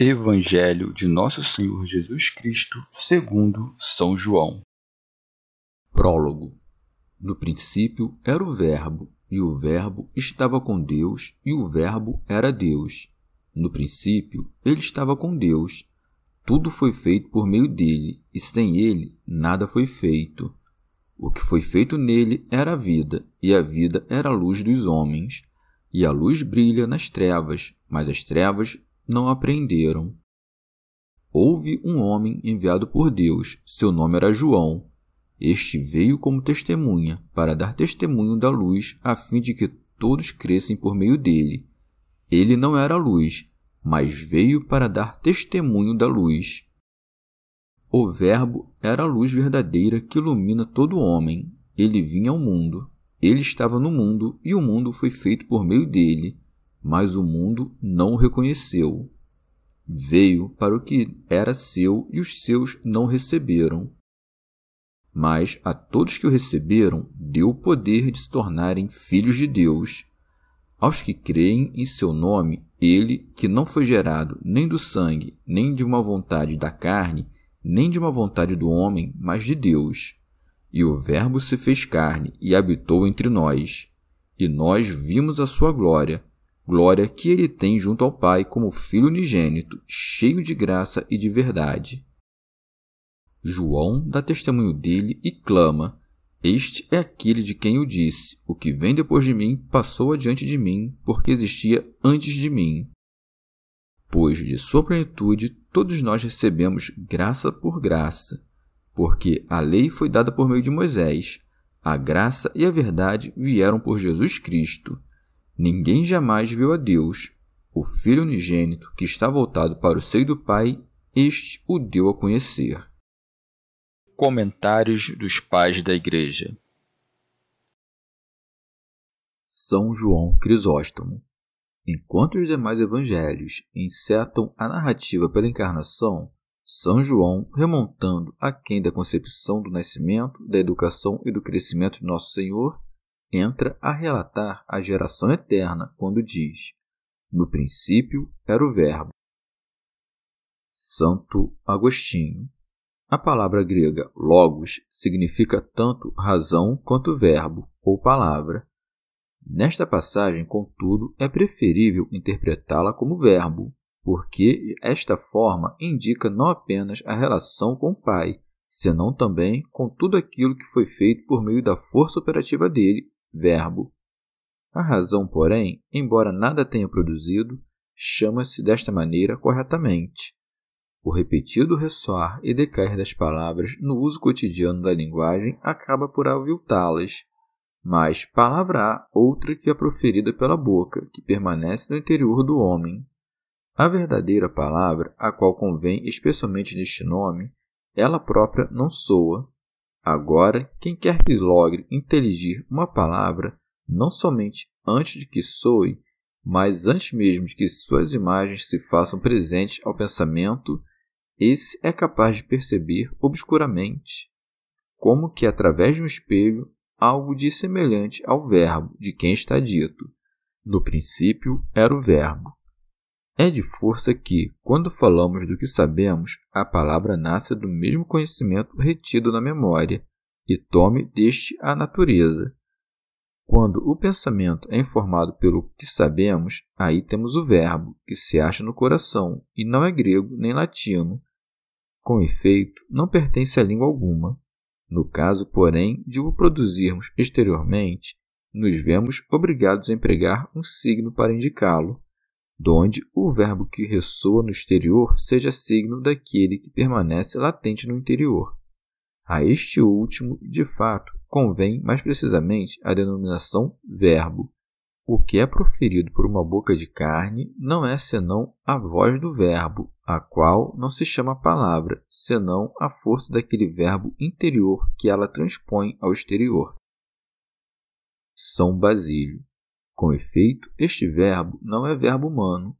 Evangelho de Nosso Senhor Jesus Cristo, segundo São João. Prólogo. No princípio era o Verbo, e o Verbo estava com Deus, e o Verbo era Deus. No princípio, ele estava com Deus. Tudo foi feito por meio dele, e sem ele nada foi feito. O que foi feito nele era a vida, e a vida era a luz dos homens. E a luz brilha nas trevas, mas as trevas não apreenderam. Houve um homem enviado por Deus, seu nome era João. Este veio como testemunha, para dar testemunho da luz, a fim de que todos crescem por meio dele. Ele não era luz, mas veio para dar testemunho da luz. O Verbo era a luz verdadeira que ilumina todo homem. Ele vinha ao mundo. Ele estava no mundo e o mundo foi feito por meio dele mas o mundo não o reconheceu. Veio para o que era seu e os seus não receberam. Mas a todos que o receberam, deu o poder de se tornarem filhos de Deus. Aos que creem em seu nome, ele, que não foi gerado nem do sangue, nem de uma vontade da carne, nem de uma vontade do homem, mas de Deus. E o Verbo se fez carne e habitou entre nós. E nós vimos a sua glória, glória que ele tem junto ao Pai como Filho unigênito, cheio de graça e de verdade. João dá testemunho dele e clama: Este é aquele de quem eu disse: O que vem depois de mim passou adiante de mim, porque existia antes de mim. Pois de sua plenitude todos nós recebemos graça por graça, porque a lei foi dada por meio de Moisés, a graça e a verdade vieram por Jesus Cristo. Ninguém jamais viu a Deus. O Filho unigênito, que está voltado para o seio do Pai, este o deu a conhecer. Comentários dos Pais da Igreja São João Crisóstomo Enquanto os demais evangelhos encetam a narrativa pela encarnação, São João, remontando aquém da concepção do nascimento, da educação e do crescimento de Nosso Senhor, entra a relatar a geração eterna quando diz: No princípio era o Verbo. Santo Agostinho. A palavra grega logos significa tanto razão quanto verbo ou palavra. Nesta passagem, contudo, é preferível interpretá-la como verbo, porque esta forma indica não apenas a relação com o Pai, senão também com tudo aquilo que foi feito por meio da força operativa dele, verbo. A razão, porém, embora nada tenha produzido, chama-se desta maneira corretamente. O repetido ressoar e decair das palavras no uso cotidiano da linguagem acaba por aviltá-las. Mas palavra há outra que é proferida pela boca, que permanece no interior do homem. A verdadeira palavra, a qual convém especialmente neste nome, ela própria não soa, Agora, quem quer que logre inteligir uma palavra, não somente antes de que soe, mas antes mesmo de que suas imagens se façam presentes ao pensamento, esse é capaz de perceber obscuramente, como que através de um espelho, algo de semelhante ao verbo de quem está dito. No princípio era o verbo. É de força que, quando falamos do que sabemos, a palavra nasce do mesmo conhecimento retido na memória e tome deste a natureza. Quando o pensamento é informado pelo que sabemos, aí temos o verbo, que se acha no coração, e não é grego nem latino. Com efeito, não pertence a língua alguma. No caso, porém, de o produzirmos exteriormente, nos vemos obrigados a empregar um signo para indicá-lo, donde o verbo que ressoa no exterior seja signo daquele que permanece latente no interior. A este último, de fato, convém mais precisamente a denominação verbo. O que é proferido por uma boca de carne não é senão a voz do verbo, a qual não se chama palavra, senão a força daquele verbo interior que ela transpõe ao exterior. São Basílio. Com efeito, este verbo não é verbo humano,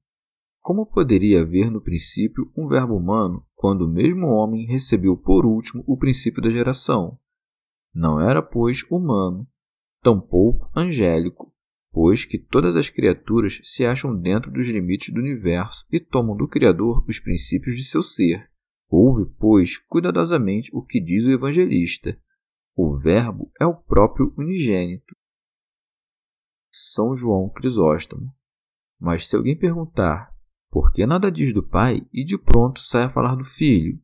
como poderia haver no princípio um verbo humano quando o mesmo homem recebeu por último o princípio da geração? Não era, pois, humano, tampouco angélico, pois que todas as criaturas se acham dentro dos limites do universo e tomam do Criador os princípios de seu ser. Ouve, pois, cuidadosamente o que diz o evangelista. O Verbo é o próprio unigênito. São João Crisóstomo. Mas se alguém perguntar porque nada diz do pai e de pronto sai a falar do filho.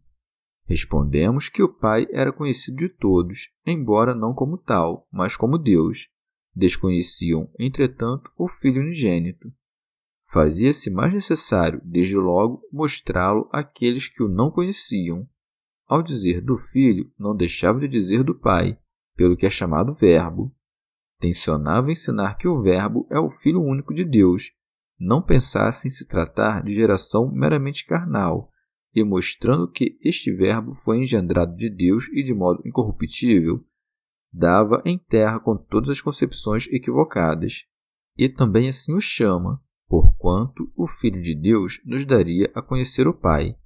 Respondemos que o pai era conhecido de todos, embora não como tal, mas como Deus. Desconheciam, entretanto, o filho unigênito. Fazia-se mais necessário, desde logo, mostrá-lo àqueles que o não conheciam. Ao dizer do filho, não deixava de dizer do pai, pelo que é chamado Verbo. Tensionava ensinar que o Verbo é o Filho único de Deus, não pensassem se tratar de geração meramente carnal, e mostrando que este Verbo foi engendrado de Deus e de modo incorruptível, dava em terra com todas as concepções equivocadas, e também assim o chama, porquanto o Filho de Deus nos daria a conhecer o Pai.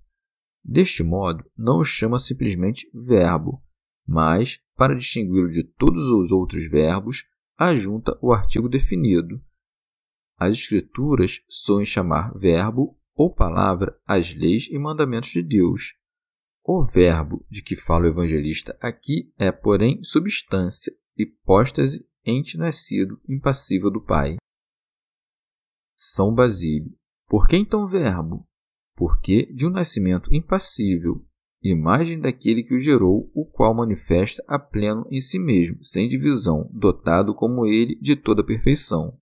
Deste modo, não o chama simplesmente Verbo, mas, para distingui-lo de todos os outros verbos, ajunta o artigo definido, as Escrituras soem chamar verbo ou palavra as leis e mandamentos de Deus. O verbo de que fala o evangelista aqui é, porém, substância, hipóstase, ente nascido, impassível do Pai. São Basílio. Por que então verbo? Porque de um nascimento impassível, imagem daquele que o gerou, o qual manifesta a pleno em si mesmo, sem divisão, dotado como ele de toda perfeição.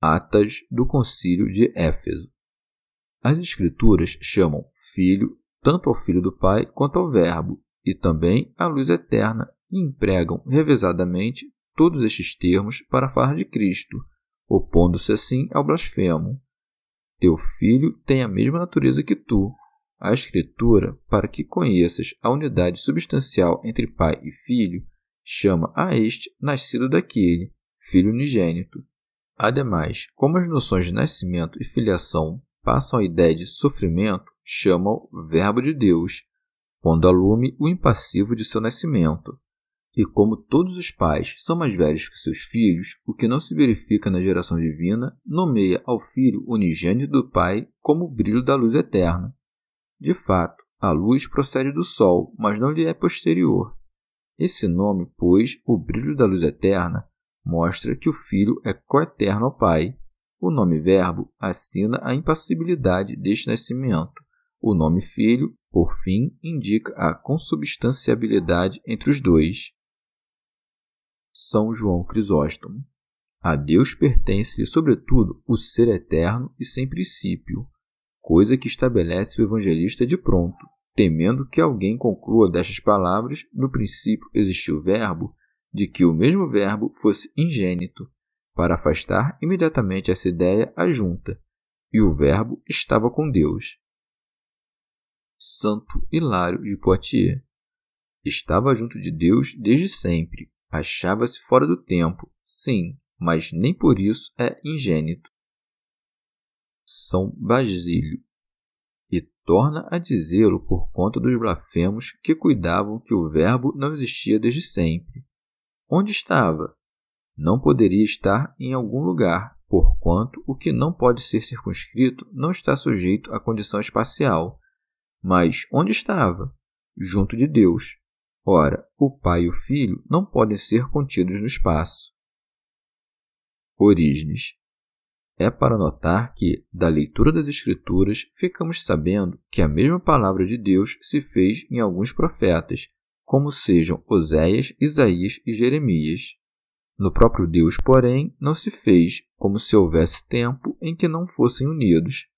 Atas do Concílio de Éfeso. As Escrituras chamam Filho tanto ao Filho do Pai quanto ao Verbo, e também à luz eterna, e empregam revezadamente todos estes termos para falar de Cristo, opondo-se assim ao blasfemo. Teu filho tem a mesma natureza que tu. A Escritura, para que conheças a unidade substancial entre pai e filho, chama a este nascido daquele, filho unigênito. Ademais, como as noções de nascimento e filiação passam a ideia de sofrimento, chama-o Verbo de Deus, pondo a lume o impassivo de seu nascimento. E como todos os pais são mais velhos que seus filhos, o que não se verifica na geração divina, nomeia ao filho unigênito do Pai como o brilho da luz eterna. De fato, a luz procede do Sol, mas não lhe é posterior. Esse nome, pois, o brilho da luz eterna, mostra que o Filho é coeterno ao Pai. O nome Verbo assina a impassibilidade deste nascimento. O nome Filho, por fim, indica a consubstanciabilidade entre os dois. São João Crisóstomo. A Deus pertence-lhe, sobretudo, o ser eterno e sem princípio, coisa que estabelece o evangelista de pronto, temendo que alguém conclua destas palavras: no princípio existiu o Verbo, de que o mesmo verbo fosse ingênito, para afastar imediatamente essa ideia à junta, e o verbo estava com Deus. Santo Hilário de Poitiers estava junto de Deus desde sempre, achava-se fora do tempo, sim, mas nem por isso é ingênito. São Basílio e torna a dizê-lo por conta dos blasfemos que cuidavam que o Verbo não existia desde sempre. Onde estava? Não poderia estar em algum lugar, porquanto o que não pode ser circunscrito não está sujeito à condição espacial. Mas onde estava? Junto de Deus. Ora, o Pai e o Filho não podem ser contidos no espaço. Orígenes. É para notar que, da leitura das Escrituras, ficamos sabendo que a mesma palavra de Deus se fez em alguns profetas, como sejam Oséias, Isaías e Jeremias. No próprio Deus, porém, não se fez como se houvesse tempo em que não fossem unidos.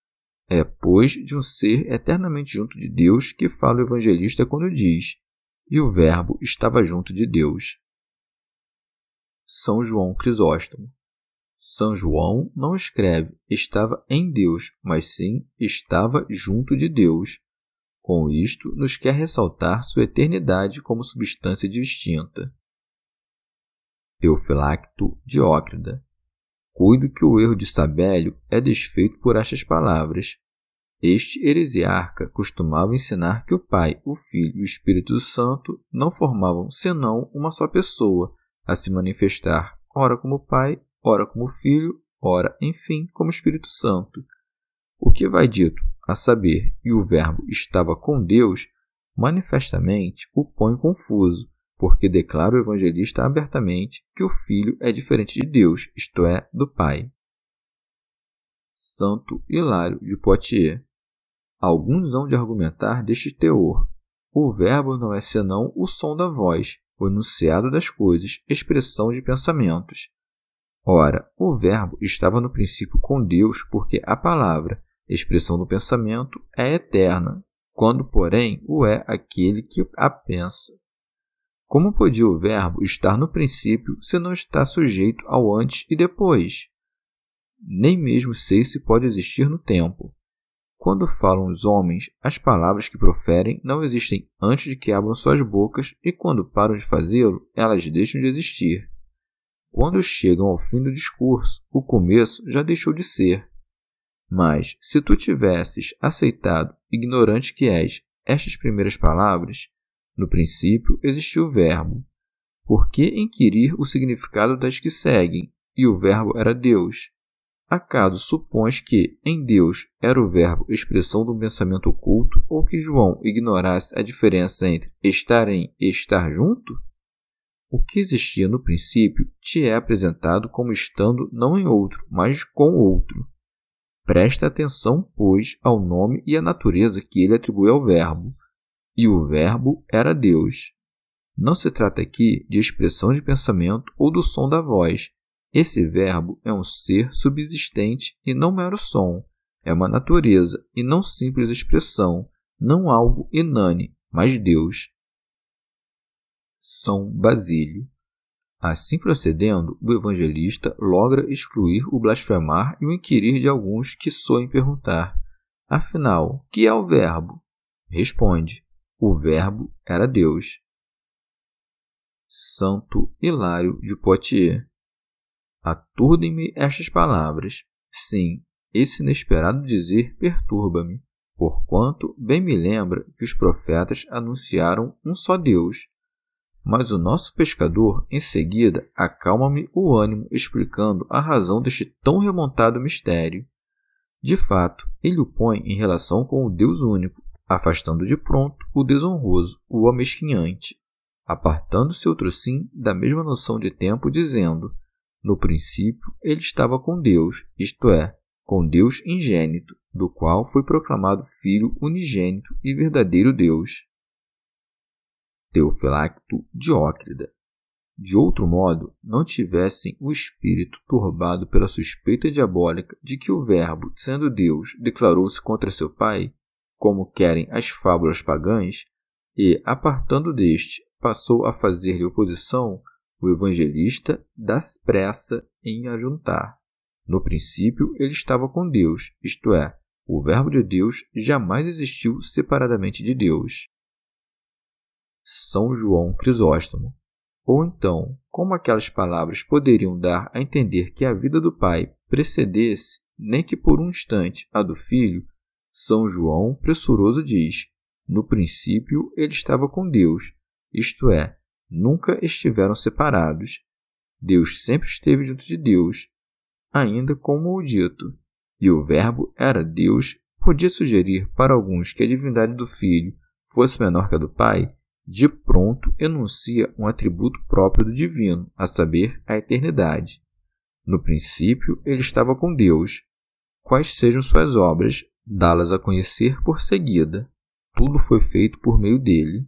É, pois, de um ser eternamente junto de Deus que fala o evangelista quando diz: E o Verbo estava junto de Deus. São João Crisóstomo. São João não escreve estava em Deus, mas sim estava junto de Deus. Com isto, nos quer ressaltar sua eternidade como substância distinta. Teofilacto Diócrida. Cuido que o erro de Sabélio é desfeito por estas palavras. Este heresiarca costumava ensinar que o Pai, o Filho e o Espírito Santo não formavam senão uma só pessoa, a se manifestar ora como Pai, ora como Filho, ora, enfim, como Espírito Santo. O que vai dito, a saber, e o Verbo estava com Deus, manifestamente o põe confuso, porque declara o evangelista abertamente que o Filho é diferente de Deus, isto é, do Pai. Santo Hilário de Poitiers. Alguns hão de argumentar deste teor. O verbo não é senão o som da voz, o enunciado das coisas, expressão de pensamentos. Ora, o verbo estava no princípio com Deus, porque a palavra, expressão do pensamento, é eterna, quando, porém, o é aquele que a pensa. Como podia o Verbo estar no princípio se não está sujeito ao antes e depois? Nem mesmo sei se pode existir no tempo. Quando falam os homens, as palavras que proferem não existem antes de que abram suas bocas, e quando param de fazê-lo, elas deixam de existir. Quando chegam ao fim do discurso, o começo já deixou de ser. Mas, se tu tivesses aceitado, ignorante que és, estas primeiras palavras, no princípio existiu o Verbo. Por que inquirir o significado das que seguem? E o Verbo era Deus. Acaso supões que, em Deus, era o Verbo expressão um pensamento oculto, ou que João ignorasse a diferença entre estar em e estar junto? O que existia no princípio te é apresentado como estando não em outro, mas com outro. Presta atenção, pois, ao nome e à natureza que ele atribui ao Verbo e o Verbo era Deus. Não se trata aqui de expressão de pensamento ou do som da voz. Esse Verbo é um ser subsistente e não mero som. É uma natureza e não simples expressão, não algo inane, mas Deus. São Basílio. Assim procedendo, o evangelista logra excluir o blasfemar e o inquirir de alguns que soem perguntar: Afinal, que é o Verbo? Responde: o Verbo era Deus. Santo Hilário de Poitiers. Aturdem-me estas palavras. Sim, esse inesperado dizer perturba-me, porquanto bem me lembra que os profetas anunciaram um só Deus. Mas o nosso pescador, em seguida, acalma-me o ânimo explicando a razão deste tão remontado mistério. De fato, ele o põe em relação com o Deus único, afastando de pronto o desonroso, o amesquinhante, apartando-se outro sim da mesma noção de tempo, dizendo: No princípio ele estava com Deus, isto é, com Deus ingênito, do qual foi proclamado Filho unigênito e verdadeiro Deus. Teofilacto Diócrida. De outro modo, não tivessem o espírito turbado pela suspeita diabólica de que o Verbo, sendo Deus, declarou-se contra seu Pai, como querem as fábulas pagãs, e, apartando deste, passou a fazer-lhe oposição, o evangelista dá-se pressa em ajuntar. No princípio, ele estava com Deus, isto é, o Verbo de Deus jamais existiu separadamente de Deus. São João Crisóstomo. Ou então, como aquelas palavras poderiam dar a entender que a vida do Pai precedesse, nem que por um instante, a do Filho, são João, pressuroso, diz: No princípio ele estava com Deus, isto é, nunca estiveram separados. Deus sempre esteve junto de Deus, ainda como o dito, e o Verbo era Deus, podia sugerir para alguns que a divindade do Filho fosse menor que a do Pai, de pronto enuncia um atributo próprio do divino, a saber, a eternidade. No princípio, ele estava com Deus. Quais sejam suas obras, dá-las a conhecer por seguida. Tudo foi feito por meio dele.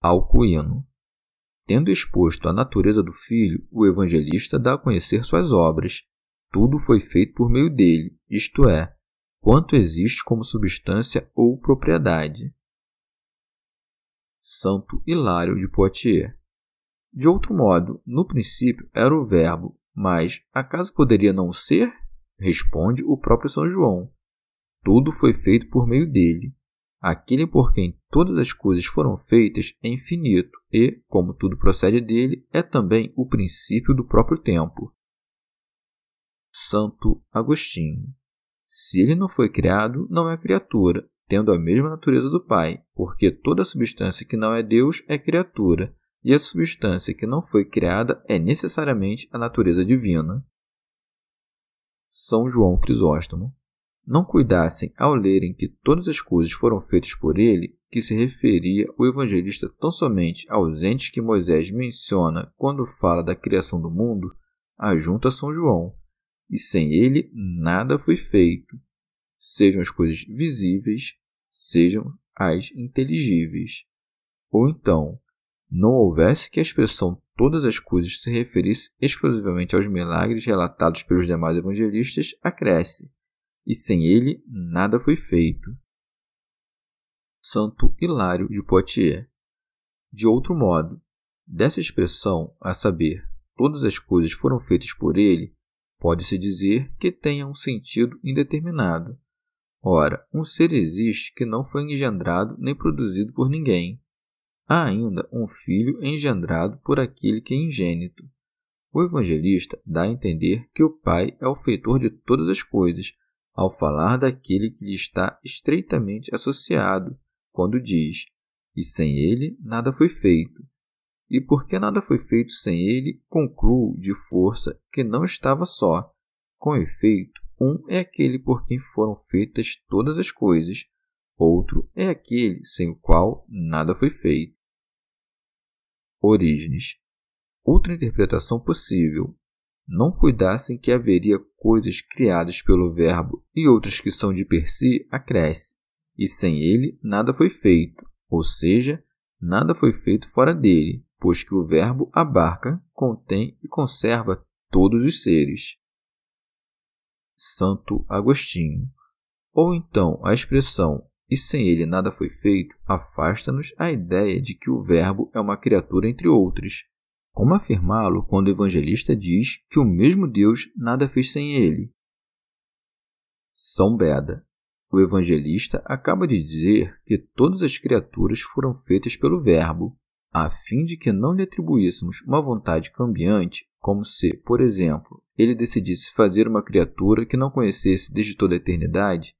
Alcuino. Tendo exposto a natureza do Filho, o evangelista dá a conhecer suas obras. Tudo foi feito por meio dele, isto é, quanto existe como substância ou propriedade. Santo Hilário de Poitiers. De outro modo, no princípio era o Verbo, mas acaso poderia não ser? Responde o próprio São João. Tudo foi feito por meio dele. Aquele por quem todas as coisas foram feitas é infinito e, como tudo procede dele, é também o princípio do próprio tempo. Santo Agostinho. Se ele não foi criado, não é criatura, tendo a mesma natureza do Pai, porque toda substância que não é Deus é criatura, e a substância que não foi criada é necessariamente a natureza divina. São João Crisóstomo. Não cuidassem ao lerem que todas as coisas foram feitas por ele, que se referia o evangelista tão somente aos entes que Moisés menciona quando fala da criação do mundo, ajunta São João, e sem ele nada foi feito, sejam as coisas visíveis, sejam as inteligíveis. Ou então, não houvesse que a expressão todas as coisas se referisse exclusivamente aos milagres relatados pelos demais evangelistas, acresce, e sem ele nada foi feito. Santo Hilário de Poitiers. De outro modo, dessa expressão, a saber, todas as coisas foram feitas por ele, pode-se dizer que tenha um sentido indeterminado. Ora, um ser existe que não foi engendrado nem produzido por ninguém há ainda um filho engendrado por aquele que é ingênito. O evangelista dá a entender que o Pai é o feitor de todas as coisas, ao falar daquele que lhe está estreitamente associado, quando diz: E sem ele nada foi feito. E porque nada foi feito sem ele, concluo de força que não estava só. Com efeito, um é aquele por quem foram feitas todas as coisas, outro é aquele sem o qual nada foi feito. Orígenes. Outra interpretação possível. Não cuidassem que haveria coisas criadas pelo Verbo e outras que são de per si, acresce, e sem ele nada foi feito, ou seja, nada foi feito fora dele, pois que o Verbo abarca, contém e conserva todos os seres. Santo Agostinho. Ou então a expressão e sem ele nada foi feito, afasta-nos a ideia de que o Verbo é uma criatura entre outras. Como afirmá-lo quando o evangelista diz que o mesmo Deus nada fez sem ele? São Beda. O evangelista acaba de dizer que todas as criaturas foram feitas pelo Verbo, a fim de que não lhe atribuíssemos uma vontade cambiante, como se, por exemplo, ele decidisse fazer uma criatura que não conhecesse desde toda a eternidade,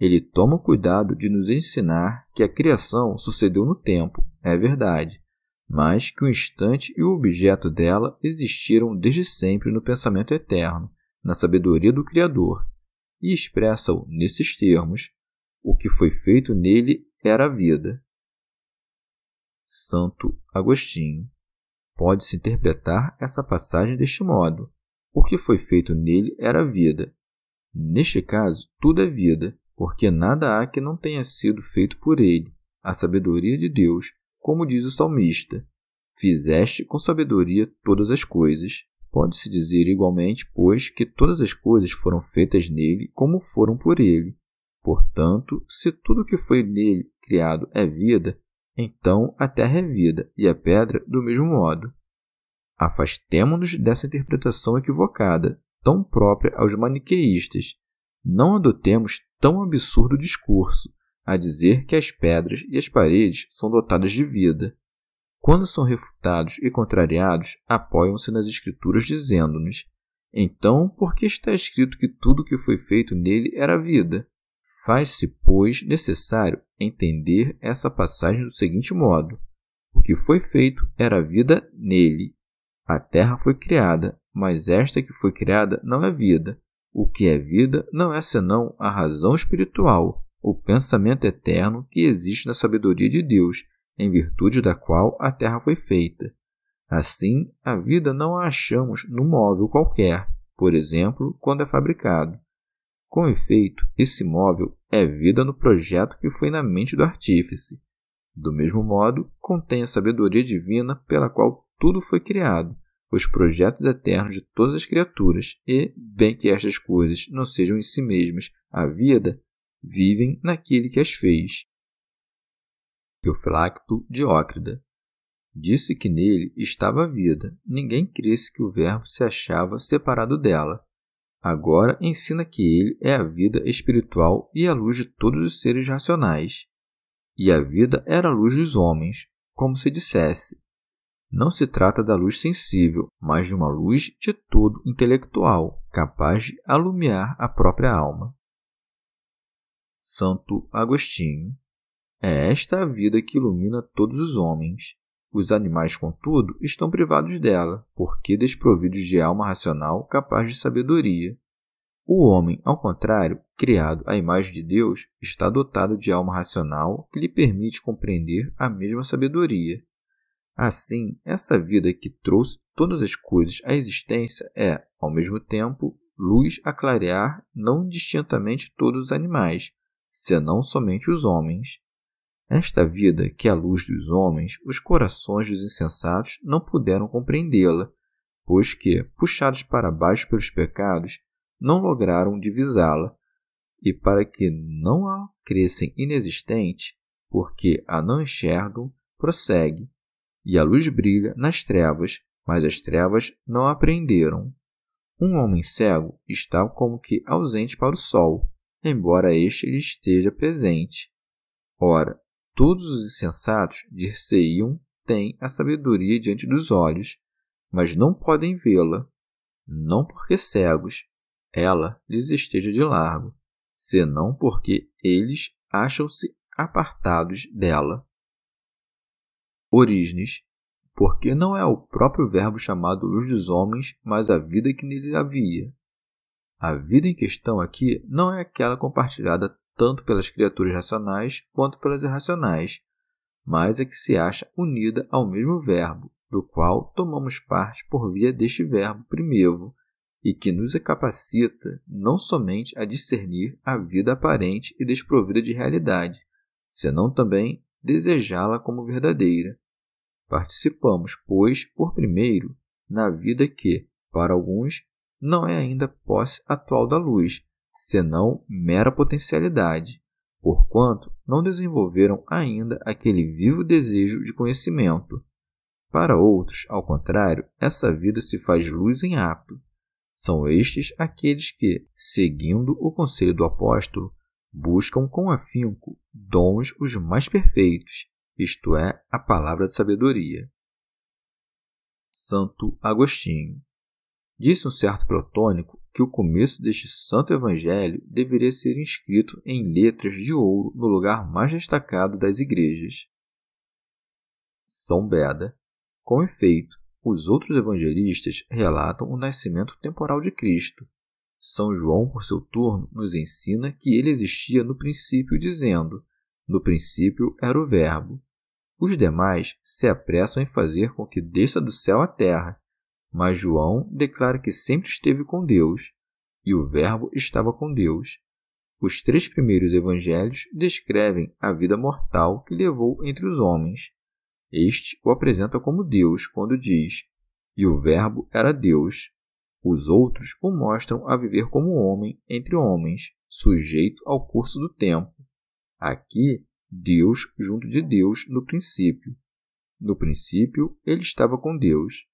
ele toma cuidado de nos ensinar que a criação sucedeu no tempo, é verdade, mas que o instante e o objeto dela existiram desde sempre no pensamento eterno, na sabedoria do Criador, e expressa-o nesses termos: o que foi feito nele era a vida. Santo Agostinho. Pode-se interpretar essa passagem deste modo: o que foi feito nele era vida. Neste caso, tudo é vida, porque nada há que não tenha sido feito por ele, a sabedoria de Deus, como diz o salmista. Fizeste com sabedoria todas as coisas. Pode-se dizer igualmente, pois, que todas as coisas foram feitas nele como foram por ele. Portanto, se tudo que foi nele criado é vida, então a terra é vida e a pedra do mesmo modo. Afastemo-nos dessa interpretação equivocada, tão própria aos maniqueístas, não adotemos tão absurdo discurso a dizer que as pedras e as paredes são dotadas de vida. Quando são refutados e contrariados, apoiam-se nas Escrituras dizendo-nos: Então, por que está escrito que tudo que foi feito nele era vida? Faz-se, pois, necessário entender essa passagem do seguinte modo: O que foi feito era vida nele. A terra foi criada, mas esta que foi criada não é vida, o que é vida não é senão a razão espiritual, o pensamento eterno que existe na sabedoria de Deus em virtude da qual a terra foi feita. Assim, a vida não a achamos num móvel qualquer, por exemplo, quando é fabricado. Com efeito, esse móvel é vida no projeto que foi na mente do artífice. Do mesmo modo, contém a sabedoria divina pela qual tudo foi criado, os projetos eternos de todas as criaturas, e, bem que estas coisas não sejam em si mesmas a vida, vivem naquele que as fez. Euflacto Diócrida Disse que nele estava a vida. Ninguém cresce que o Verbo se achava separado dela. Agora ensina que ele é a vida espiritual e a luz de todos os seres racionais. E a vida era a luz dos homens, como se dissesse. Não se trata da luz sensível, mas de uma luz de todo intelectual, capaz de alumiar a própria alma. Santo Agostinho é esta a vida que ilumina todos os homens. Os animais, contudo, estão privados dela, porque desprovidos de alma racional capaz de sabedoria. O homem, ao contrário, criado à imagem de Deus, está dotado de alma racional que lhe permite compreender a mesma sabedoria. Assim, essa vida que trouxe todas as coisas à existência é, ao mesmo tempo, luz a clarear não distintamente todos os animais, senão somente os homens. Esta vida, que é a luz dos homens, os corações dos insensatos não puderam compreendê-la, pois que, puxados para baixo pelos pecados, não lograram divisá-la, e para que não a crescem inexistente, porque a não enxergam, prossegue, e a luz brilha nas trevas, mas as trevas não a aprenderam. Um homem cego está como que ausente para o sol, embora este lhe esteja presente. Ora, Todos os insensatos, dir-se-iam, têm a sabedoria diante dos olhos, mas não podem vê-la, não porque cegos, ela lhes esteja de largo, senão porque eles acham-se apartados dela. Orígenes, porque não é o próprio Verbo chamado luz dos homens, mas a vida que nele havia. A vida em questão aqui não é aquela compartilhada tanto pelas criaturas racionais quanto pelas irracionais, mas é que se acha unida ao mesmo verbo, do qual tomamos parte por via deste verbo primevo, e que nos capacita não somente a discernir a vida aparente e desprovida de realidade, senão também desejá-la como verdadeira. Participamos, pois, por primeiro, na vida que, para alguns, não é ainda posse atual da luz, senão mera potencialidade, porquanto não desenvolveram ainda aquele vivo desejo de conhecimento. Para outros, ao contrário, essa vida se faz luz em ato. São estes aqueles que, seguindo o conselho do apóstolo, buscam com afinco dons os mais perfeitos, isto é, a palavra de sabedoria. Santo Agostinho Disse um certo platônico que o começo deste santo evangelho deveria ser inscrito em letras de ouro no lugar mais destacado das igrejas. São Beda. Com efeito, os outros evangelistas relatam o nascimento temporal de Cristo. São João, por seu turno, nos ensina que ele existia no princípio, dizendo: No princípio era o Verbo. Os demais se apressam em fazer com que desça do céu à terra mas João declara que sempre esteve com Deus e o Verbo estava com Deus. Os três primeiros evangelhos descrevem a vida mortal que levou entre os homens. Este o apresenta como Deus quando diz: E o Verbo era Deus. Os outros o mostram a viver como homem entre homens, sujeito ao curso do tempo. Aqui, Deus junto de Deus no princípio. No princípio, ele estava com Deus.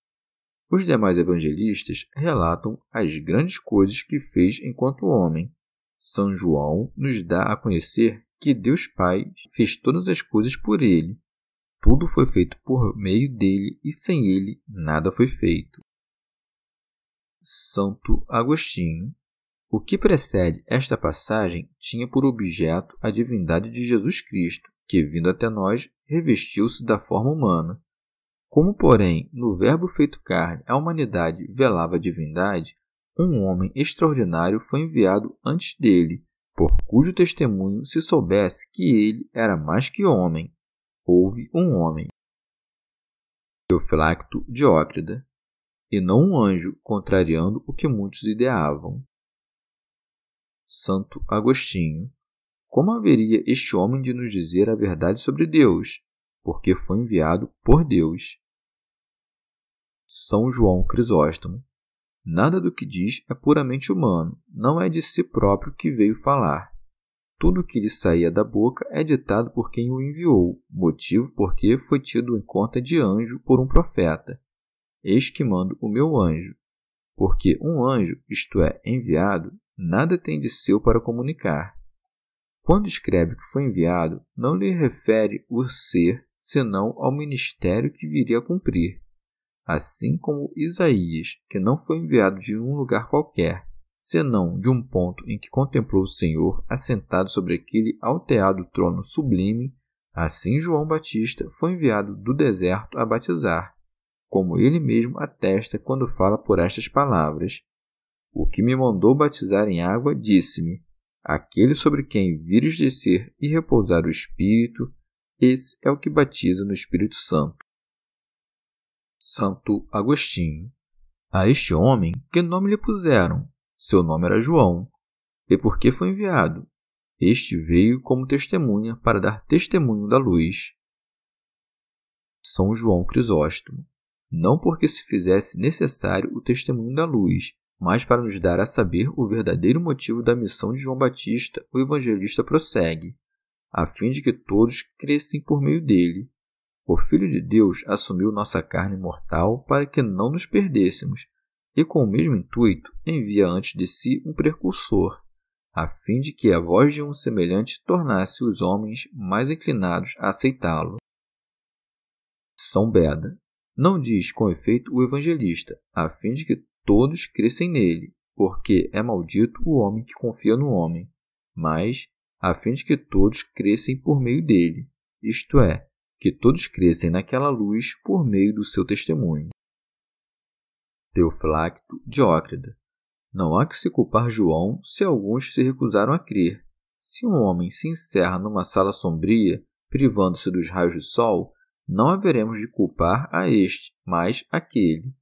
Os demais evangelistas relatam as grandes coisas que fez enquanto homem. São João nos dá a conhecer que Deus Pai fez todas as coisas por ele. Tudo foi feito por meio dele e sem ele nada foi feito. Santo Agostinho. O que precede esta passagem tinha por objeto a divindade de Jesus Cristo, que, vindo até nós, revestiu-se da forma humana como, porém, no Verbo feito carne a humanidade velava a divindade, um homem extraordinário foi enviado antes dele, por cujo testemunho se soubesse que ele era mais que homem. houve um homem, Teofilacto Diócrida, e não um anjo contrariando o que muitos ideavam. Santo Agostinho, como haveria este homem de nos dizer a verdade sobre Deus, porque foi enviado por Deus? São João Crisóstomo, nada do que diz é puramente humano, não é de si próprio que veio falar tudo o que lhe saía da boca é ditado por quem o enviou, motivo porque foi tido em conta de anjo por um profeta. Eis que mando o meu anjo. Porque um anjo, isto é, enviado, nada tem de seu para comunicar. Quando escreve que foi enviado, não lhe refere o ser, senão ao ministério que viria a cumprir. Assim como Isaías, que não foi enviado de um lugar qualquer, senão de um ponto em que contemplou o Senhor assentado sobre aquele alteado trono sublime, assim João Batista foi enviado do deserto a batizar, como ele mesmo atesta quando fala por estas palavras: O que me mandou batizar em água disse-me: Aquele sobre quem vires descer e repousar o Espírito, esse é o que batiza no Espírito Santo. Santo Agostinho. A este homem, que nome lhe puseram? Seu nome era João. E por que foi enviado? Este veio como testemunha para dar testemunho da luz. São João Crisóstomo. Não porque se fizesse necessário o testemunho da luz, mas para nos dar a saber o verdadeiro motivo da missão de João Batista, o evangelista prossegue, a fim de que todos crescem por meio dele. O Filho de Deus assumiu nossa carne mortal para que não nos perdêssemos, e com o mesmo intuito envia antes de si um precursor, a fim de que a voz de um semelhante tornasse os homens mais inclinados a aceitá-lo. São Beda não diz com efeito o evangelista, a fim de que todos crescem nele, porque é maldito o homem que confia no homem, mas a fim de que todos crescem por meio dele, isto é, que todos crescem naquela luz por meio do seu testemunho. Teofilacto Diócrida. Não há que se culpar João se alguns se recusaram a crer. Se um homem se encerra numa sala sombria, privando-se dos raios do sol, não haveremos de culpar a este, mas aquele.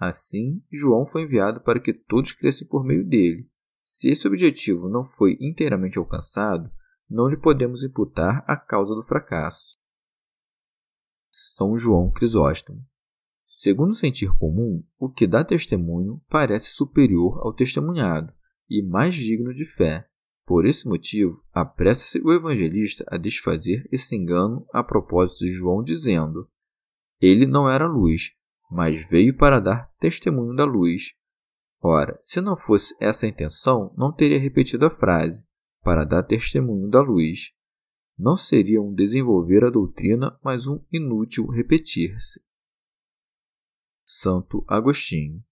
Assim, João foi enviado para que todos crescem por meio dele. Se esse objetivo não foi inteiramente alcançado, não lhe podemos imputar a causa do fracasso. São João Crisóstomo. Segundo o sentir comum, o que dá testemunho parece superior ao testemunhado e mais digno de fé. Por esse motivo, apressa-se o evangelista a desfazer esse engano a propósito de João, dizendo: Ele não era luz, mas veio para dar testemunho da luz. Ora, se não fosse essa a intenção, não teria repetido a frase, para dar testemunho da luz. Não seria um desenvolver a doutrina, mas um inútil repetir-se. Santo Agostinho.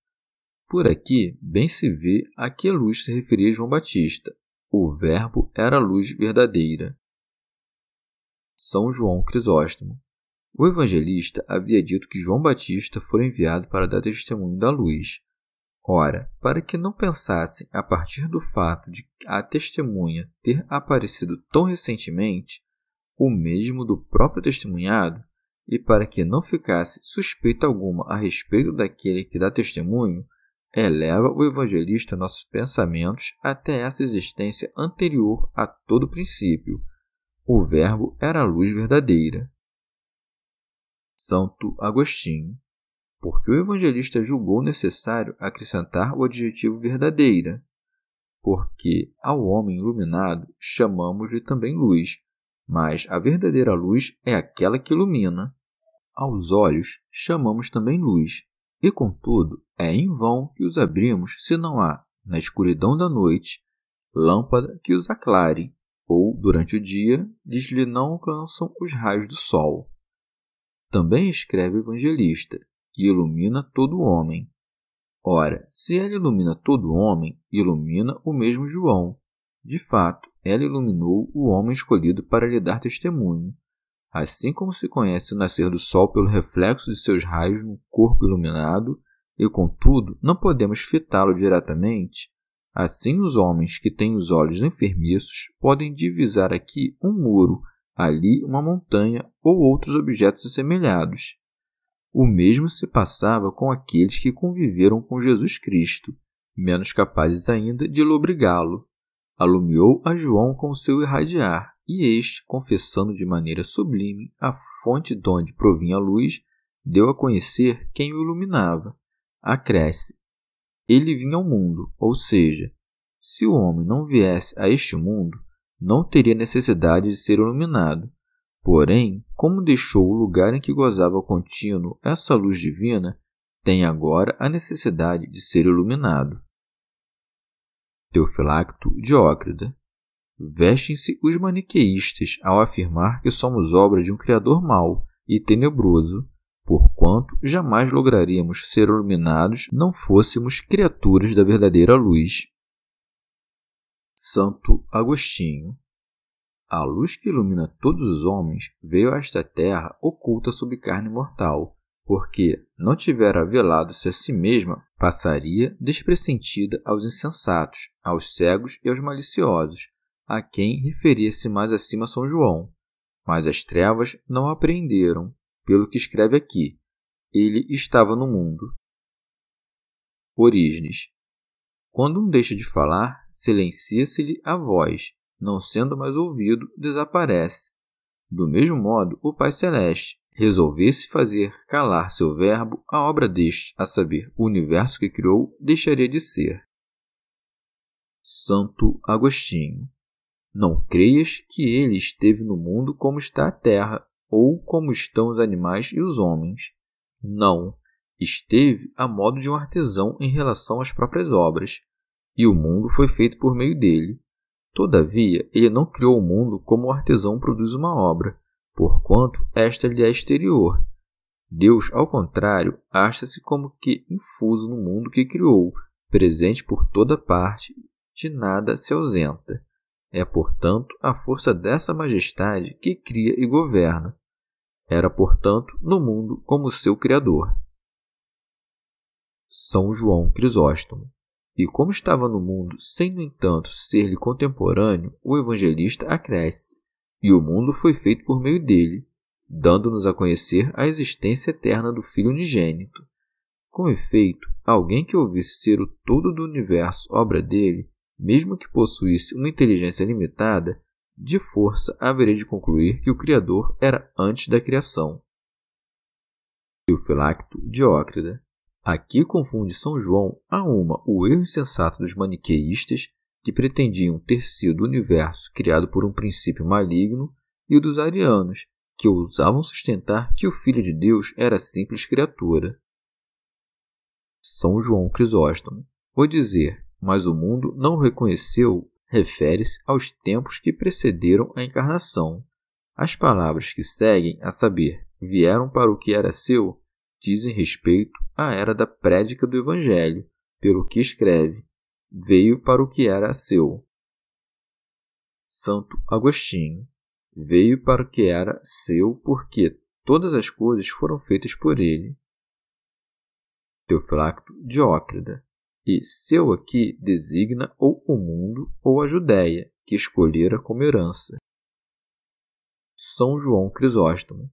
Por aqui bem se vê a que luz se referia João Batista. O Verbo era a luz verdadeira. São João Crisóstomo. O evangelista havia dito que João Batista foi enviado para dar testemunho da luz. Ora, para que não pensassem a partir do fato de a testemunha ter aparecido tão recentemente, o mesmo do próprio testemunhado, e para que não ficasse suspeita alguma a respeito daquele que dá testemunho, eleva o evangelista nossos pensamentos até essa existência anterior a todo princípio. O Verbo era a luz verdadeira. Santo Agostinho. Porque o evangelista julgou necessário acrescentar o adjetivo verdadeira, porque ao homem iluminado chamamos-lhe também luz, mas a verdadeira luz é aquela que ilumina aos olhos chamamos também luz, e contudo é em vão que os abrimos se não há, na escuridão da noite, lâmpada que os aclare, ou, durante o dia, lhes lhe não alcançam os raios do sol. Também escreve o evangelista, que ilumina todo homem. Ora, se ela ilumina todo homem, ilumina o mesmo João. De fato, ela iluminou o homem escolhido para lhe dar testemunho, Assim como se conhece o nascer do Sol pelo reflexo de seus raios no corpo iluminado, e contudo não podemos fitá-lo diretamente, assim os homens que têm os olhos enfermiços podem divisar aqui um muro ali uma montanha ou outros objetos assemelhados. O mesmo se passava com aqueles que conviveram com Jesus Cristo, menos capazes ainda de lobrigá-lo. Alumiou a João com seu irradiar, e este, confessando de maneira sublime a fonte de onde provinha a luz, deu a conhecer quem o iluminava. Acresce: Ele vinha ao mundo, ou seja, se o homem não viesse a este mundo, não teria necessidade de ser iluminado. Porém, como deixou o lugar em que gozava contínuo essa luz divina, tem agora a necessidade de ser iluminado. Teofilacto Diócrida Vestem-se os maniqueístas ao afirmar que somos obra de um Criador mau e tenebroso, porquanto jamais lograríamos ser iluminados não fôssemos criaturas da verdadeira luz. Santo Agostinho A luz que ilumina todos os homens veio a esta terra oculta sob carne mortal, porque não tivera velado-se a si mesma, passaria despressentida aos insensatos, aos cegos e aos maliciosos, a quem referia-se mais acima São João. Mas as trevas não apreenderam, pelo que escreve aqui. Ele estava no mundo. Orígenes. Quando um deixa de falar, silencia-se-lhe a voz, não sendo mais ouvido, desaparece. Do mesmo modo, o Pai Celeste resolvesse fazer calar seu verbo, a obra deste, a saber, o universo que criou, deixaria de ser. Santo Agostinho não creias que ele esteve no mundo como está a terra, ou como estão os animais e os homens. Não, esteve a modo de um artesão em relação às próprias obras, e o mundo foi feito por meio dele. Todavia, ele não criou o mundo como o artesão produz uma obra, porquanto esta lhe é exterior. Deus, ao contrário, acha-se como que infuso no mundo que criou, presente por toda parte, de nada se ausenta. É, portanto, a força dessa majestade que cria e governa. Era, portanto, no mundo como seu Criador. São João Crisóstomo. E como estava no mundo sem, no entanto, ser-lhe contemporâneo, o evangelista acresce: E o mundo foi feito por meio dele, dando-nos a conhecer a existência eterna do Filho unigênito. Com efeito, alguém que ouvisse ser o todo do universo obra dele, mesmo que possuísse uma inteligência limitada, de força haveria de concluir que o Criador era antes da criação. Eufilacto Diócrida. Aqui confunde São João a uma o erro insensato dos maniqueístas, que pretendiam ter sido o universo criado por um princípio maligno, e o dos arianos, que ousavam sustentar que o Filho de Deus era simples criatura. São João Crisóstomo. Ou dizer mas o mundo não o reconheceu refere-se aos tempos que precederam a encarnação. As palavras que seguem, a saber, vieram para o que era seu, dizem respeito à era da prédica do Evangelho, pelo que escreve, veio para o que era seu. Santo Agostinho veio para o que era seu, porque todas as coisas foram feitas por ele. Teofilacto Diócrida e seu aqui designa ou o mundo ou a Judéia, que escolhera como herança. São João Crisóstomo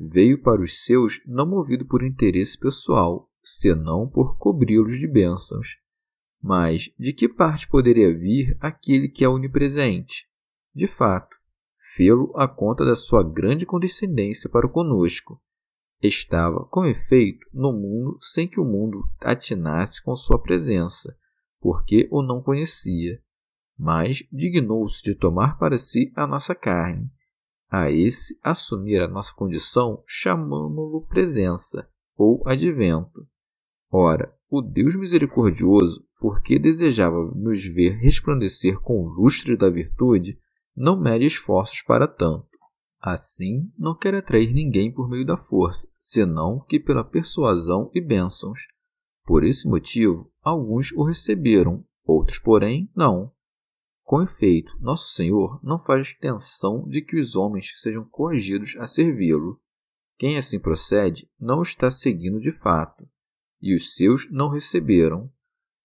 veio para os seus não movido por interesse pessoal, senão por cobri-los de bênçãos. Mas de que parte poderia vir aquele que é onipresente? De fato, fê-lo a conta da sua grande condescendência para conosco, Estava, com efeito, no mundo sem que o mundo atinasse com sua presença, porque o não conhecia, mas dignou-se de tomar para si a nossa carne. A esse assumir a nossa condição, chamamo-lo presença ou advento. Ora, o Deus misericordioso, porque desejava nos ver resplandecer com o lustre da virtude, não mede esforços para tanto. Assim, não quer atrair ninguém por meio da força, senão que pela persuasão e bênçãos. Por esse motivo, alguns o receberam, outros, porém, não. Com efeito, Nosso Senhor não faz extensão de que os homens sejam coagidos a servi-lo. Quem assim procede não está seguindo de fato, e os seus não receberam.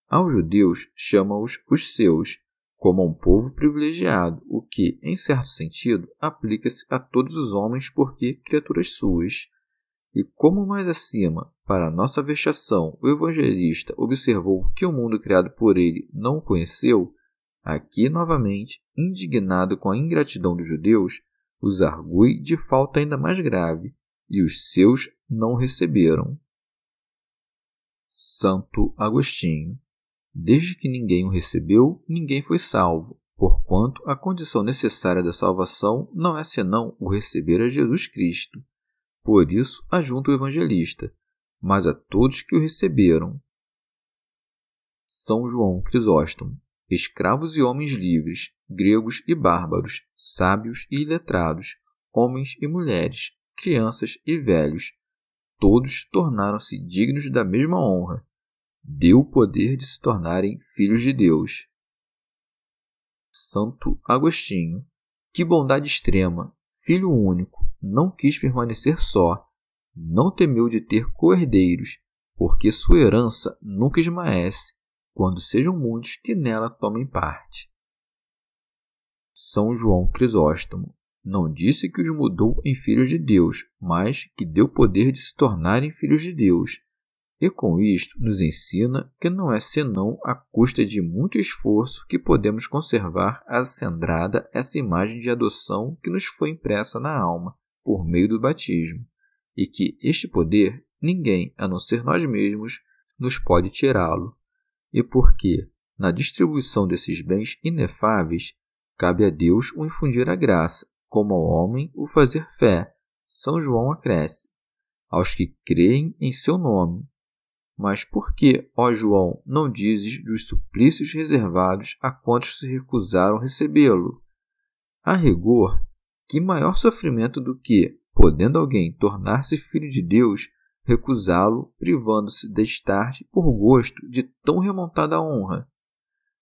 Aos judeus chama-os os seus, como a um povo privilegiado, o que, em certo sentido, aplica-se a todos os homens porque criaturas suas. E como mais acima, para nossa vexação, o evangelista observou que o mundo criado por ele não o conheceu, aqui novamente, indignado com a ingratidão dos judeus, os argui de falta ainda mais grave, e os seus não receberam. Santo Agostinho. Desde que ninguém o recebeu, ninguém foi salvo, porquanto a condição necessária da salvação não é senão o receber a Jesus Cristo. Por isso, ajunta o evangelista, mas a todos que o receberam. São João Crisóstomo. Escravos e homens livres, gregos e bárbaros, sábios e iletrados, homens e mulheres, crianças e velhos, todos tornaram-se dignos da mesma honra. Deu o poder de se tornarem filhos de Deus. Santo Agostinho, que bondade extrema, filho único, não quis permanecer só, não temeu de ter coerdeiros, porque sua herança nunca esmaece, quando sejam muitos que nela tomem parte. São João Crisóstomo, não disse que os mudou em filhos de Deus, mas que deu poder de se tornarem filhos de Deus. E com isto nos ensina que não é senão à custa de muito esforço que podemos conservar acendrada essa imagem de adoção que nos foi impressa na alma por meio do batismo, e que este poder ninguém, a não ser nós mesmos, nos pode tirá-lo. E porque, na distribuição desses bens inefáveis, cabe a Deus o infundir a graça, como ao homem o fazer fé. São João acresce, aos que creem em seu nome. Mas por que, ó João, não dizes dos suplícios reservados a quantos se recusaram recebê-lo? A rigor, que maior sofrimento do que, podendo alguém tornar-se filho de Deus, recusá-lo, privando-se de estar por gosto de tão remontada honra?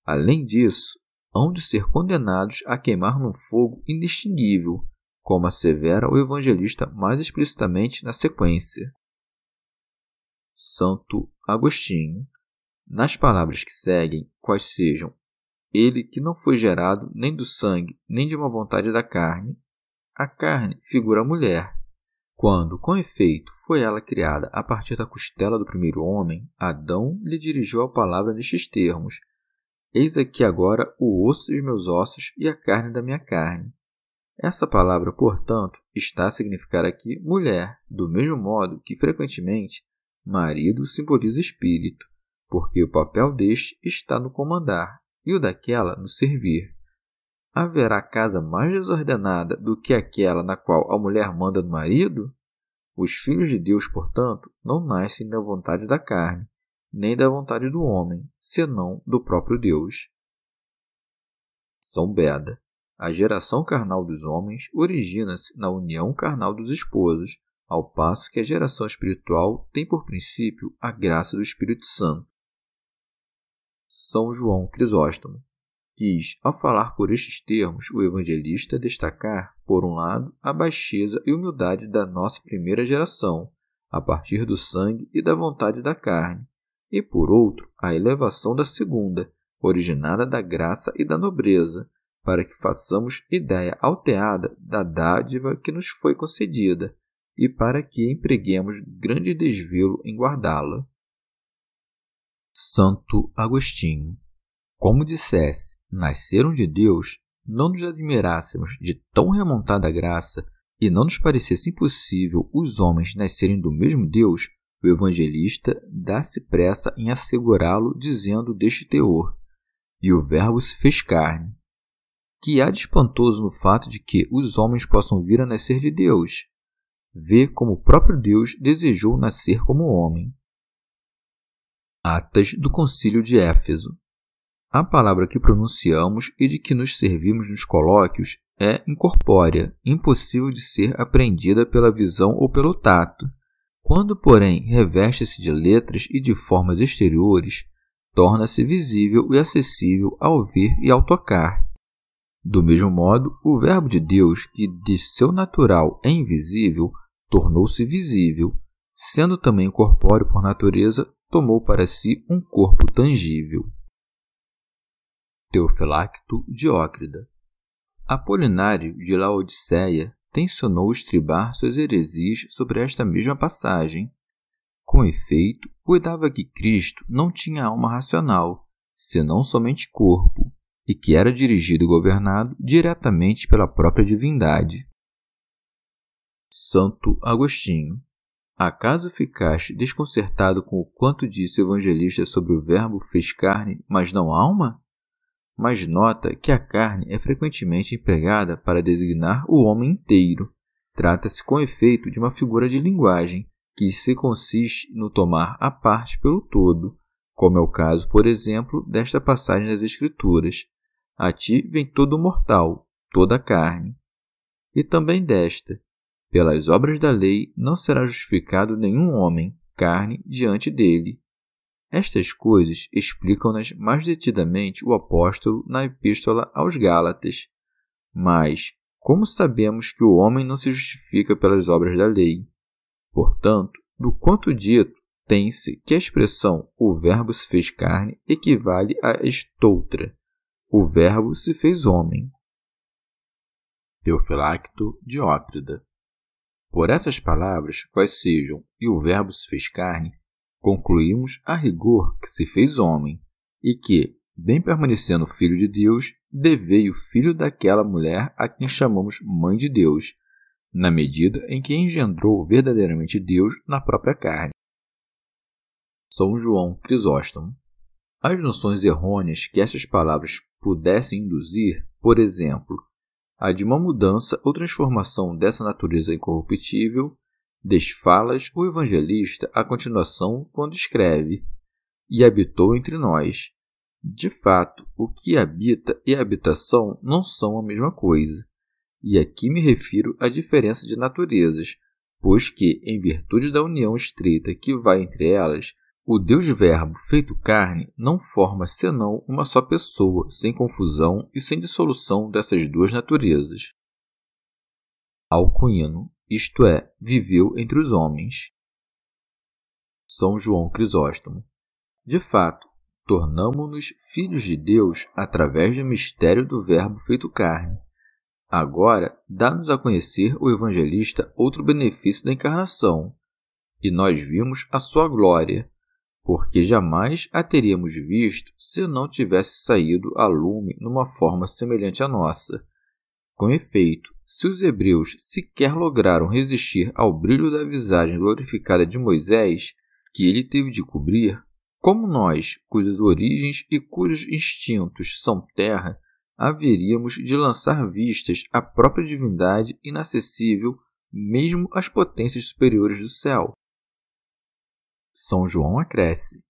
Além disso, hão de ser condenados a queimar num fogo inextinguível, como assevera o evangelista mais explicitamente na sequência. Santo Agostinho. Nas palavras que seguem, quais sejam ele que não foi gerado nem do sangue, nem de uma vontade da carne, a carne figura a mulher. Quando, com efeito, foi ela criada a partir da costela do primeiro homem, Adão lhe dirigiu a palavra nestes termos: Eis aqui agora o osso dos meus ossos e a carne da minha carne. Essa palavra, portanto, está a significar aqui mulher, do mesmo modo que, frequentemente, marido simboliza espírito, porque o papel deste está no comandar e o daquela no servir. Haverá casa mais desordenada do que aquela na qual a mulher manda no marido? Os filhos de Deus, portanto, não nascem da vontade da carne, nem da vontade do homem, senão do próprio Deus. São Beda. A geração carnal dos homens origina-se na união carnal dos esposos, ao passo que a geração espiritual tem por princípio a graça do Espírito Santo. São João Crisóstomo quis, ao falar por estes termos, o evangelista destacar, por um lado, a baixeza e humildade da nossa primeira geração, a partir do sangue e da vontade da carne, e por outro, a elevação da segunda, originada da graça e da nobreza, para que façamos ideia alteada da dádiva que nos foi concedida e para que empreguemos grande desvelo em guardá-la. Santo Agostinho. Como dissesse, nasceram de Deus, não nos admirássemos de tão remontada graça e não nos parecesse impossível os homens nascerem do mesmo Deus, o evangelista dá-se pressa em assegurá-lo, dizendo deste teor: E o Verbo se fez carne. Que há de espantoso no fato de que os homens possam vir a nascer de Deus? Vê como o próprio Deus desejou nascer como homem. Atas do Concílio de Éfeso. A palavra que pronunciamos e de que nos servimos nos colóquios é incorpórea, impossível de ser apreendida pela visão ou pelo tato quando, porém, reveste-se de letras e de formas exteriores, torna-se visível e acessível ao ver e ao tocar. Do mesmo modo, o Verbo de Deus, que de seu natural é invisível, tornou-se visível, sendo também corpóreo por natureza, tomou para si um corpo tangível. Teofilacto Diócrida. Apolinário de Laodiceia tensionou estribar suas heresias sobre esta mesma passagem. Com efeito, cuidava que Cristo não tinha alma racional, senão somente corpo, e que era dirigido e governado diretamente pela própria divindade. Santo Agostinho. Acaso ficaste desconcertado com o quanto disse o evangelista sobre o Verbo fez carne, mas não alma? Mas nota que a carne é frequentemente empregada para designar o homem inteiro. Trata-se com efeito de uma figura de linguagem que se consiste no tomar a parte pelo todo, como é o caso, por exemplo, desta passagem das Escrituras: A ti vem todo mortal, toda a carne. E também desta: Pelas obras da lei não será justificado nenhum homem, carne, diante dele. Estas coisas explicam-nas mais detidamente o apóstolo na Epístola aos Gálatas. Mas, como sabemos que o homem não se justifica pelas obras da lei? Portanto, do quanto dito, tem-se que a expressão o Verbo se fez carne equivale a estoutra. O Verbo se fez homem. Teofilacto Diócrida. Por essas palavras, quais sejam, e o Verbo se fez carne, concluímos a rigor que se fez homem, e que, bem permanecendo filho de Deus, deveio filho daquela mulher a quem chamamos mãe de Deus, na medida em que engendrou verdadeiramente Deus na própria carne. São João Crisóstomo. As noções errôneas que essas palavras pudessem induzir, por exemplo, a de uma mudança ou transformação dessa natureza incorruptível Desfalas o evangelista a continuação quando escreve: E habitou entre nós. De fato, o que habita e habitação não são a mesma coisa. E aqui me refiro à diferença de naturezas, pois que, em virtude da união estreita que vai entre elas, o Deus Verbo feito carne não forma senão uma só pessoa, sem confusão e sem dissolução dessas duas naturezas. Alcuino, isto é, viveu entre os homens. São João Crisóstomo. De fato, tornamo-nos filhos de Deus através do mistério do Verbo feito carne. Agora, dá-nos a conhecer o evangelista outro benefício da encarnação, e nós vimos a sua glória, porque jamais a teríamos visto se não tivesse saído a lume numa forma semelhante à nossa. Com efeito, se os hebreus sequer lograram resistir ao brilho da visagem glorificada de Moisés, que ele teve de cobrir, como nós, cujas origens e cujos instintos são terra, haveríamos de lançar vistas à própria divindade inacessível mesmo às potências superiores do céu. São João acresce: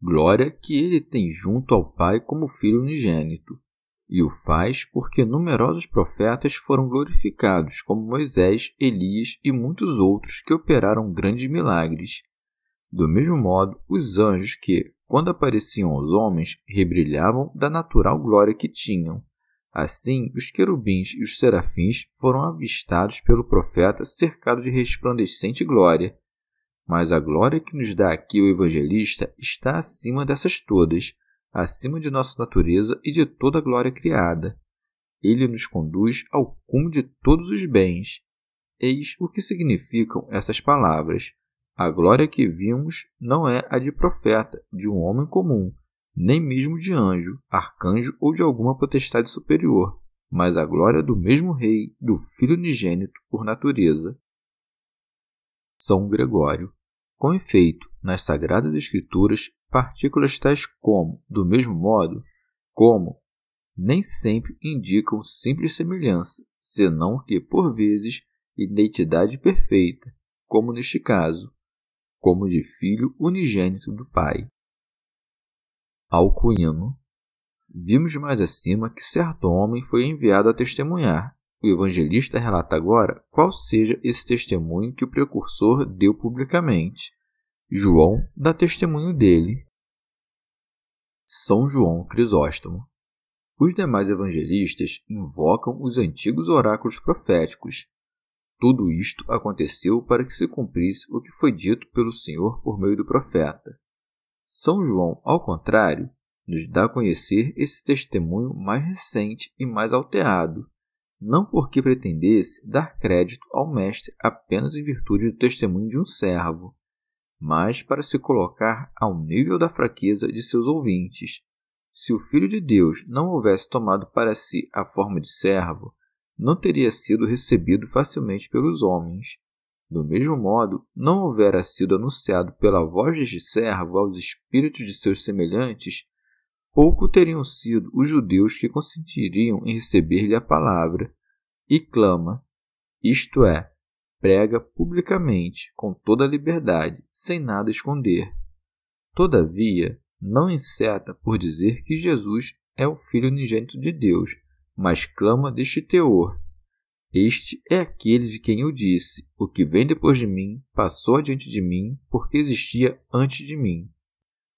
glória que ele tem junto ao Pai como Filho unigênito, e o faz porque numerosos profetas foram glorificados, como Moisés, Elias e muitos outros que operaram grandes milagres. Do mesmo modo, os anjos que, quando apareciam aos homens, rebrilhavam da natural glória que tinham. Assim, os querubins e os serafins foram avistados pelo profeta cercados de resplandecente glória. Mas a glória que nos dá aqui o evangelista está acima dessas todas, acima de nossa natureza e de toda a glória criada. Ele nos conduz ao cume de todos os bens. Eis o que significam essas palavras. A glória que vimos não é a de profeta, de um homem comum, nem mesmo de anjo, arcanjo ou de alguma potestade superior, mas a glória do mesmo Rei, do Filho unigênito por natureza. São Gregório. Com efeito, nas Sagradas Escrituras Partículas tais como, do mesmo modo, como, nem sempre indicam simples semelhança, senão que, por vezes, identidade perfeita, como neste caso, como de filho unigênito do Pai. Alcuino. Vimos mais acima que certo homem foi enviado a testemunhar. O evangelista relata agora qual seja esse testemunho que o precursor deu publicamente. João dá testemunho dele. São João Crisóstomo. Os demais evangelistas invocam os antigos oráculos proféticos. Tudo isto aconteceu para que se cumprisse o que foi dito pelo Senhor por meio do profeta. São João, ao contrário, nos dá a conhecer esse testemunho mais recente e mais alterado, não porque pretendesse dar crédito ao Mestre apenas em virtude do testemunho de um servo, mas para se colocar ao nível da fraqueza de seus ouvintes. Se o Filho de Deus não houvesse tomado para si a forma de servo, não teria sido recebido facilmente pelos homens. Do mesmo modo, não houvera sido anunciado pela voz de servo aos espíritos de seus semelhantes, pouco teriam sido os judeus que consentiriam em receber-lhe a palavra, e clama, isto é, prega publicamente, com toda a liberdade, sem nada esconder. Todavia, não enceta por dizer que Jesus é o Filho unigênito de Deus, mas clama deste teor. Este é aquele de quem eu disse: O que vem depois de mim passou adiante de mim, porque existia antes de mim.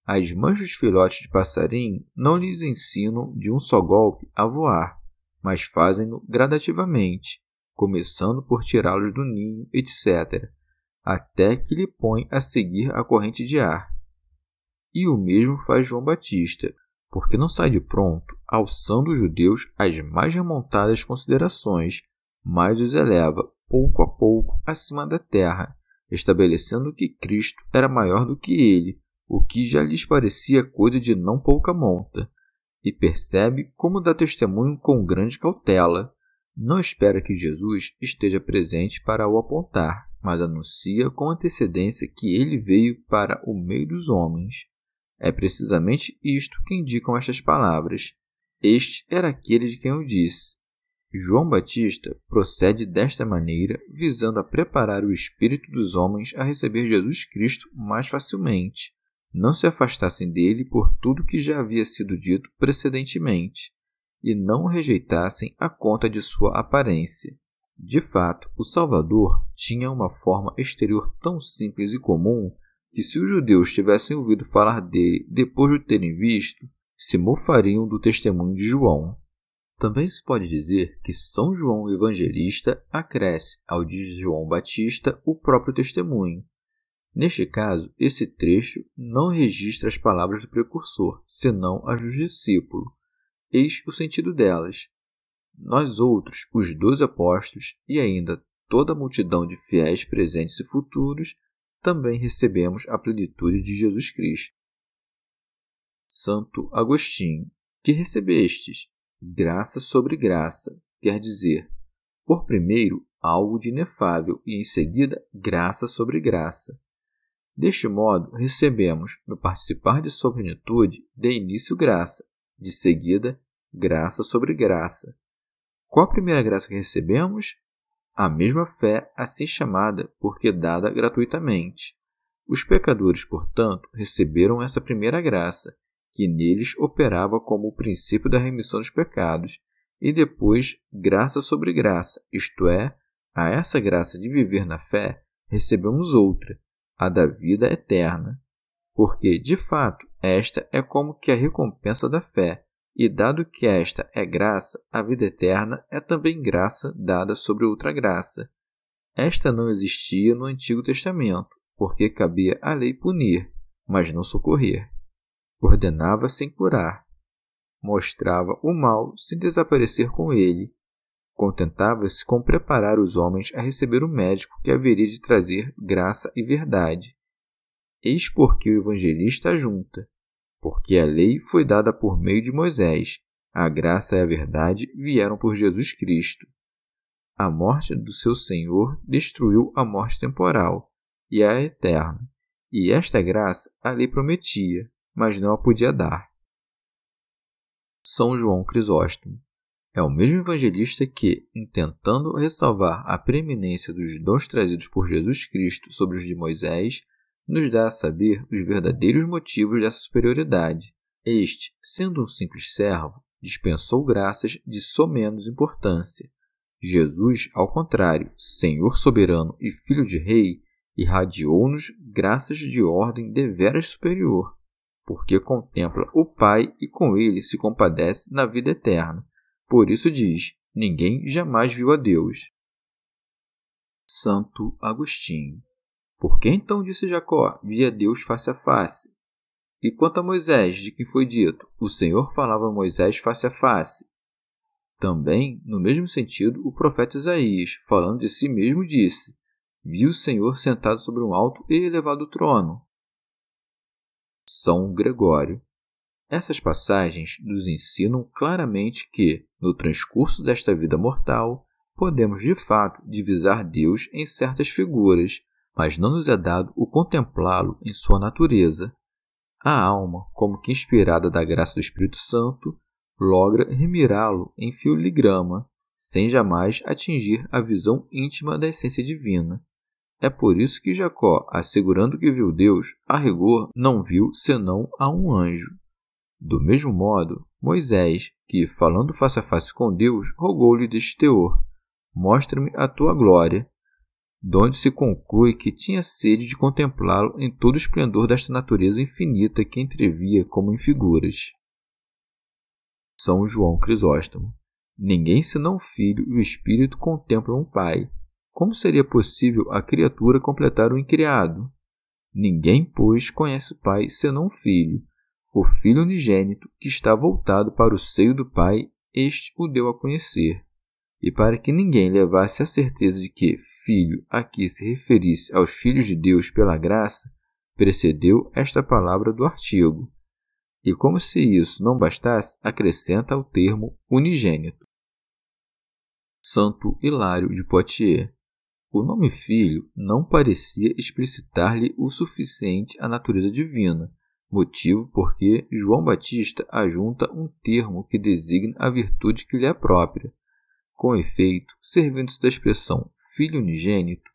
As mães dos filhotes de passarinho não lhes ensinam de um só golpe a voar, mas fazem-no gradativamente, começando por tirá-los do ninho, etc., até que lhe põe a seguir a corrente de ar. E o mesmo faz João Batista, porque não sai de pronto, alçando os judeus às mais remontadas considerações, mas os eleva, pouco a pouco, acima da terra, estabelecendo que Cristo era maior do que ele, o que já lhes parecia coisa de não pouca monta, e percebe como dá testemunho com grande cautela. Não espera que Jesus esteja presente para o apontar, mas anuncia com antecedência que ele veio para o meio dos homens. É precisamente isto que indicam estas palavras. Este era aquele de quem eu disse. João Batista procede desta maneira, visando a preparar o espírito dos homens a receber Jesus Cristo mais facilmente, não se afastassem dele por tudo que já havia sido dito precedentemente, e não rejeitassem a conta de sua aparência. De fato, o Salvador tinha uma forma exterior tão simples e comum que se os judeus tivessem ouvido falar dele depois de o terem visto, se mofariam do testemunho de João. Também se pode dizer que São João Evangelista acresce ao de João Batista o próprio testemunho. Neste caso, esse trecho não registra as palavras do precursor, senão as do discípulo. Eis o sentido delas. Nós outros, os dois apóstolos e ainda toda a multidão de fiéis presentes e futuros, também recebemos a plenitude de Jesus Cristo. Santo Agostinho, que recebestes graça sobre graça, quer dizer, por primeiro algo de inefável e em seguida graça sobre graça. Deste modo, recebemos, no participar de sua plenitude, de início graça, de seguida graça sobre graça. Qual a primeira graça que recebemos? a mesma fé assim chamada, porque dada gratuitamente. Os pecadores, portanto, receberam essa primeira graça, que neles operava como o princípio da remissão dos pecados, e depois graça sobre graça, isto é, a essa graça de viver na fé, recebemos outra, a da vida eterna. Porque, de fato, esta é como que a recompensa da fé, e dado que esta é graça, a vida eterna é também graça dada sobre outra graça. Esta não existia no Antigo Testamento, porque cabia à lei punir, mas não socorrer. Ordenava sem curar. Mostrava o mal sem desaparecer com ele. Contentava-se com preparar os homens a receber o médico que haveria de trazer graça e verdade. Eis porque o evangelista junta porque a lei foi dada por meio de Moisés, a graça e a verdade vieram por Jesus Cristo. A morte do seu Senhor destruiu a morte temporal e a eterna, e esta graça a lei prometia, mas não a podia dar. São João Crisóstomo é o mesmo evangelista que, intentando ressalvar a preeminência dos dons trazidos por Jesus Cristo sobre os de Moisés, nos dá a saber os verdadeiros motivos dessa superioridade. Este, sendo um simples servo, dispensou graças de somenos importância. Jesus, ao contrário, Senhor soberano e Filho de Rei, irradiou-nos graças de ordem deveras superior, porque contempla o Pai e com ele se compadece na vida eterna. Por isso diz: Ninguém jamais viu a Deus. Santo Agostinho por que então disse Jacó: Via Deus face a face? E quanto a Moisés, de quem foi dito, o Senhor falava a Moisés face a face. Também, no mesmo sentido, o profeta Isaías, falando de si mesmo, disse: Viu o Senhor sentado sobre um alto e elevado trono. São Gregório. Essas passagens nos ensinam claramente que, no transcurso desta vida mortal, podemos de fato divisar Deus em certas figuras, mas não nos é dado o contemplá-lo em sua natureza. A alma, como que inspirada da graça do Espírito Santo, logra remirá-lo em filigrama, sem jamais atingir a visão íntima da essência divina. É por isso que Jacó, assegurando que viu Deus, a rigor não viu senão a um anjo. Do mesmo modo, Moisés, que, falando face a face com Deus, rogou-lhe deste teor: Mostra-me a tua glória, donde se conclui que tinha sede de contemplá-lo em todo o esplendor desta natureza infinita que entrevia como em figuras. São João Crisóstomo. Ninguém senão o Filho e o Espírito contemplam o Pai, como seria possível a criatura completar o incriado? Ninguém, pois, conhece o Pai senão o Filho. O Filho unigênito, que está voltado para o seio do Pai, este o deu a conhecer. E para que ninguém levasse a certeza de que Filho aqui se referisse aos filhos de Deus pela graça, precedeu esta palavra do artigo. E como se isso não bastasse, acrescenta o termo unigênito. Santo Hilário de Poitiers o nome filho não parecia explicitar-lhe o suficiente a natureza divina, motivo porque João Batista ajunta um termo que designa a virtude que lhe é própria. Com efeito, servindo-se da expressão filho unigênito,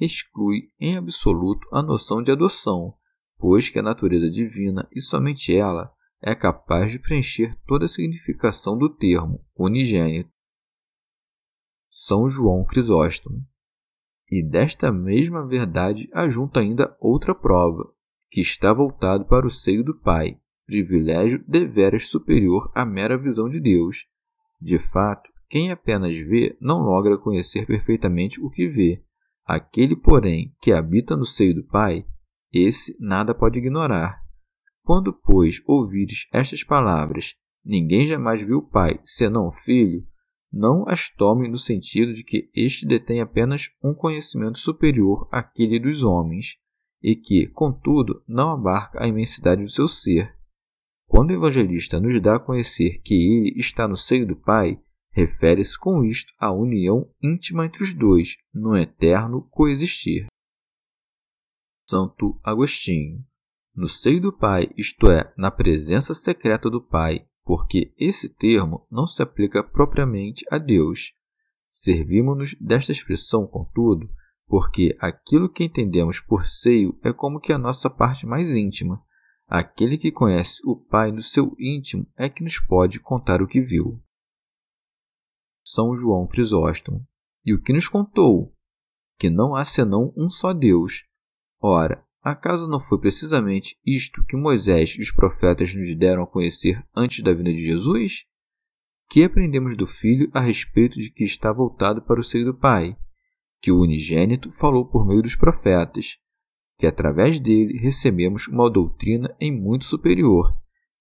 exclui em absoluto a noção de adoção, pois que a natureza divina, e somente ela, é capaz de preencher toda a significação do termo unigênito. São João Crisóstomo e desta mesma verdade ajunta ainda outra prova, que está voltado para o seio do Pai, privilégio deveras superior à mera visão de Deus. De fato, quem apenas vê não logra conhecer perfeitamente o que vê. Aquele, porém, que habita no seio do Pai, esse nada pode ignorar. Quando, pois, ouvires estas palavras, ninguém jamais viu o Pai, senão o Filho, não as tome no sentido de que este detém apenas um conhecimento superior àquele dos homens, e que, contudo, não abarca a imensidade do seu ser. Quando o evangelista nos dá a conhecer que ele está no seio do Pai, refere-se com isto à união íntima entre os dois, no eterno coexistir. Santo Agostinho. No seio do Pai, isto é, na presença secreta do Pai, porque esse termo não se aplica propriamente a Deus. Servimos-nos desta expressão, contudo, porque aquilo que entendemos por seio é como que a nossa parte mais íntima. Aquele que conhece o Pai no seu íntimo é que nos pode contar o que viu. São João Crisóstomo. E o que nos contou? Que não há senão um só Deus. Ora, Acaso não foi precisamente isto que Moisés e os profetas nos deram a conhecer antes da vinda de Jesus? Que aprendemos do Filho a respeito de que está voltado para o seio do Pai, que o unigênito falou por meio dos profetas, que através dele recebemos uma doutrina em muito superior,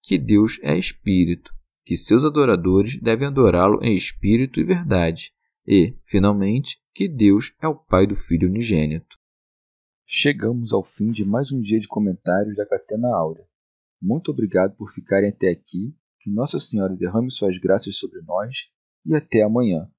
que Deus é Espírito, que seus adoradores devem adorá-lo em espírito e verdade, e, finalmente, que Deus é o Pai do Filho unigênito. Chegamos ao fim de mais um dia de comentários da Catena Áurea. Muito obrigado por ficarem até aqui. Que Nossa Senhora derrame suas graças sobre nós e até amanhã.